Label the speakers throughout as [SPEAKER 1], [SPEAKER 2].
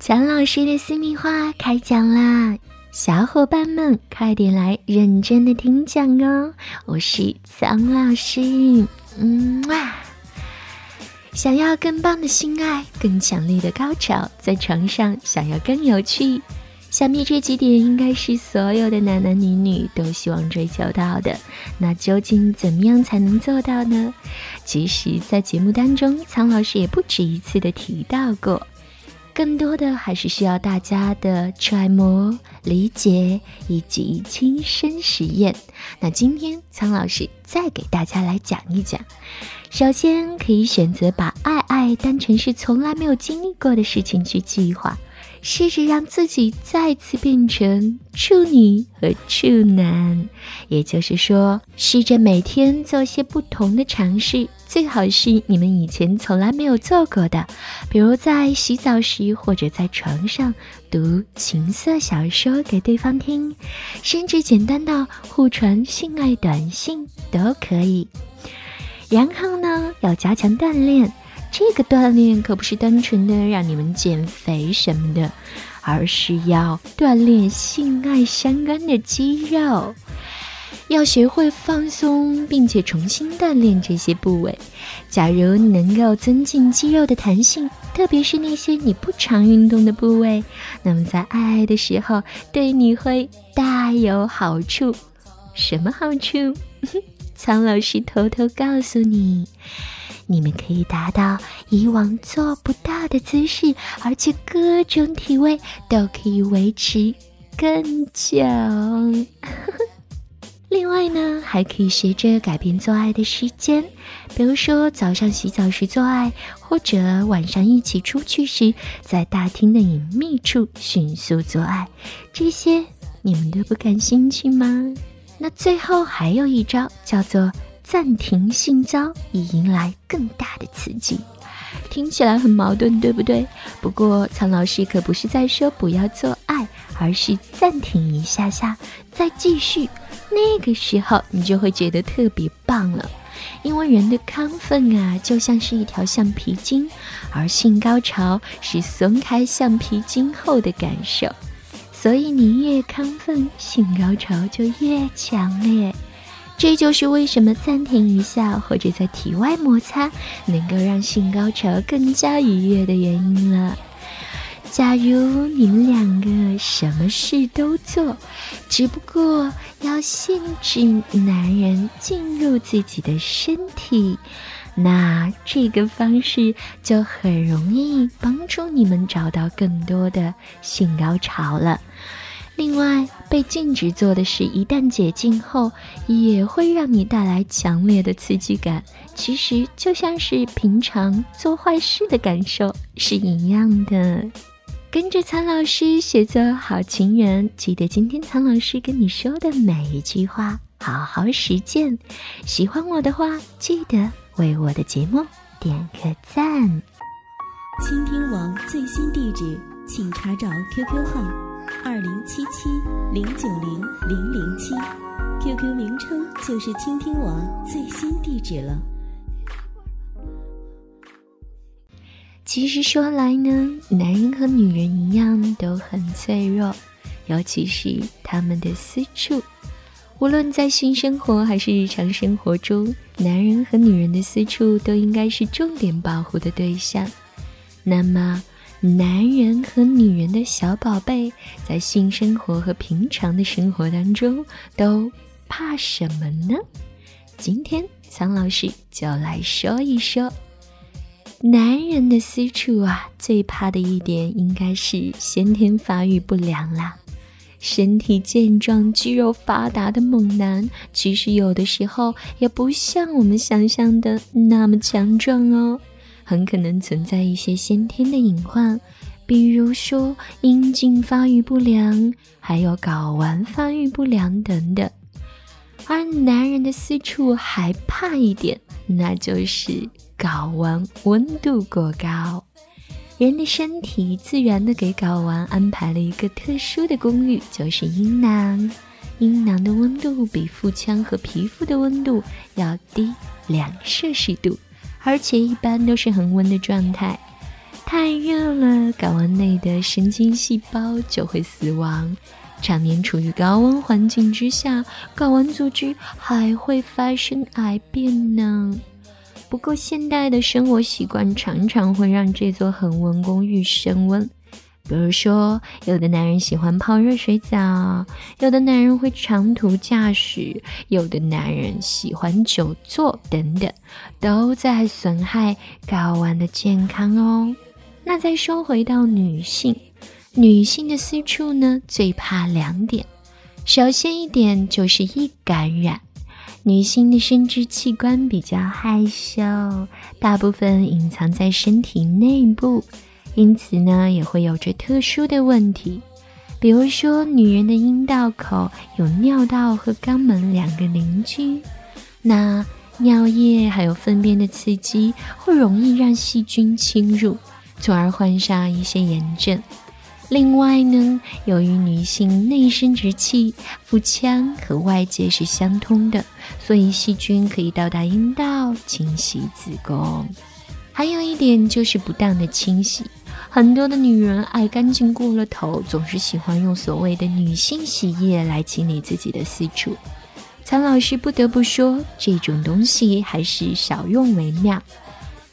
[SPEAKER 1] 蒋老师的私密话开讲啦！小伙伴们，快点来认真的听讲哦！我是蒋老师，嗯哇！想要更棒的性爱，更强烈的高潮，在床上想要更有趣，想必这几点应该是所有的男男女女都希望追求到的。那究竟怎么样才能做到呢？其实，在节目当中，苍老师也不止一次的提到过。更多的还是需要大家的揣摩、理解以及亲身实验。那今天苍老师再给大家来讲一讲。首先，可以选择把爱爱当成是从来没有经历过的事情去计划。试着让自己再次变成处女和处男，也就是说，试着每天做些不同的尝试，最好是你们以前从来没有做过的，比如在洗澡时或者在床上读情色小说给对方听，甚至简单到互传性爱短信都可以。然后呢，要加强锻炼。这个锻炼可不是单纯的让你们减肥什么的，而是要锻炼性爱相关的肌肉，要学会放松，并且重新锻炼这些部位。假如能够增进肌肉的弹性，特别是那些你不常运动的部位，那么在爱爱的时候对你会大有好处。什么好处？苍老师偷偷告诉你。你们可以达到以往做不到的姿势，而且各种体位都可以维持更久。另外呢，还可以学着改变做爱的时间，比如说早上洗澡时做爱，或者晚上一起出去时，在大厅的隐秘处迅速做爱。这些你们都不感兴趣吗？那最后还有一招，叫做。暂停性交以迎来更大的刺激，听起来很矛盾，对不对？不过苍老师可不是在说不要做爱，而是暂停一下下，再继续。那个时候你就会觉得特别棒了，因为人的亢奋啊，就像是一条橡皮筋，而性高潮是松开橡皮筋后的感受。所以你越亢奋，性高潮就越强烈。这就是为什么暂停一下或者在体外摩擦能够让性高潮更加愉悦的原因了。假如你们两个什么事都做，只不过要限制男人进入自己的身体，那这个方式就很容易帮助你们找到更多的性高潮了。另外，被禁止做的事，一旦解禁后，也会让你带来强烈的刺激感。其实就像是平常做坏事的感受是一样的。跟着苍老师学做好情人，记得今天苍老师跟你说的每一句话，好好实践。喜欢我的话，记得为我的节目点个赞。
[SPEAKER 2] 倾听网最新地址，请查找 QQ 号。二零七七零九零零零七，QQ 名称就是倾听网最新地址了。
[SPEAKER 1] 其实说来呢，男人和女人一样都很脆弱，尤其是他们的私处。无论在性生活还是日常生活中，男人和女人的私处都应该是重点保护的对象。那么。男人和女人的小宝贝，在性生活和平常的生活当中都怕什么呢？今天苍老师就来说一说，男人的私处啊，最怕的一点应该是先天发育不良啦。身体健壮、肌肉发达的猛男，其实有的时候也不像我们想象的那么强壮哦。很可能存在一些先天的隐患，比如说阴茎发育不良，还有睾丸发育不良等等。而男人的私处还怕一点，那就是睾丸温度过高。人的身体自然的给睾丸安排了一个特殊的公寓，就是阴囊。阴囊的温度比腹腔和皮肤的温度要低两摄氏度。而且一般都是恒温的状态，太热了，睾丸内的神经细胞就会死亡。常年处于高温环境之下，睾丸组织还会发生癌变呢。不过，现代的生活习惯常常会让这座恒温公寓升温。比如说，有的男人喜欢泡热水澡，有的男人会长途驾驶，有的男人喜欢久坐，等等，都在损害睾丸的健康哦。那再说回到女性。女性的私处呢，最怕两点。首先一点就是易感染。女性的生殖器官比较害羞，大部分隐藏在身体内部，因此呢，也会有着特殊的问题。比如说，女人的阴道口有尿道和肛门两个邻居，那尿液还有粪便的刺激，会容易让细菌侵入，从而患上一些炎症。另外呢，由于女性内生殖器腹腔和外界是相通的，所以细菌可以到达阴道清洗子宫。还有一点就是不当的清洗，很多的女人爱干净过了头，总是喜欢用所谓的女性洗液来清理自己的私处。苍老师不得不说，这种东西还是少用为妙。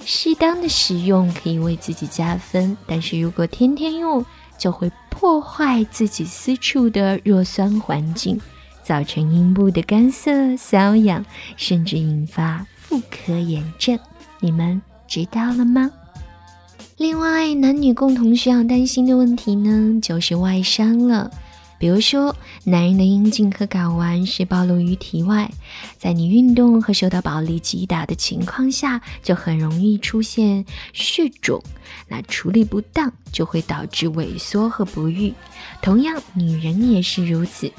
[SPEAKER 1] 适当的使用可以为自己加分，但是如果天天用，就会破坏自己私处的弱酸环境，造成阴部的干涩、瘙痒，甚至引发妇科炎症。你们知道了吗？另外，男女共同需要担心的问题呢，就是外伤了。比如说，男人的阴茎和睾丸是暴露于体外，在你运动和受到暴力击打的情况下，就很容易出现血肿。那处理不当就会导致萎缩和不育。同样，女人也是如此，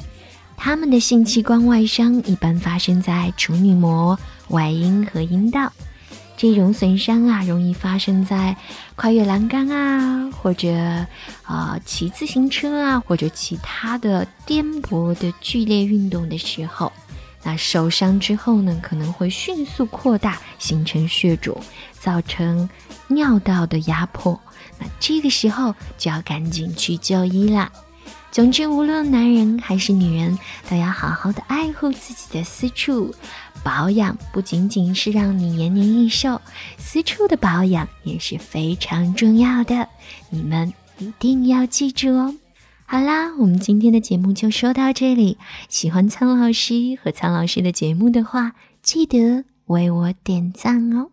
[SPEAKER 1] 她们的性器官外伤一般发生在处女膜、外阴和阴道。这种损伤啊，容易发生在跨越栏杆啊，或者啊骑自行车啊，或者其他的颠簸的剧烈运动的时候。那受伤之后呢，可能会迅速扩大，形成血肿，造成尿道的压迫。那这个时候就要赶紧去就医啦。总之，无论男人还是女人，都要好好的爱护自己的私处。保养不仅仅是让你延年益寿，私处的保养也是非常重要的。你们一定要记住哦。好啦，我们今天的节目就说到这里。喜欢苍老师和苍老师的节目的话，记得为我点赞哦。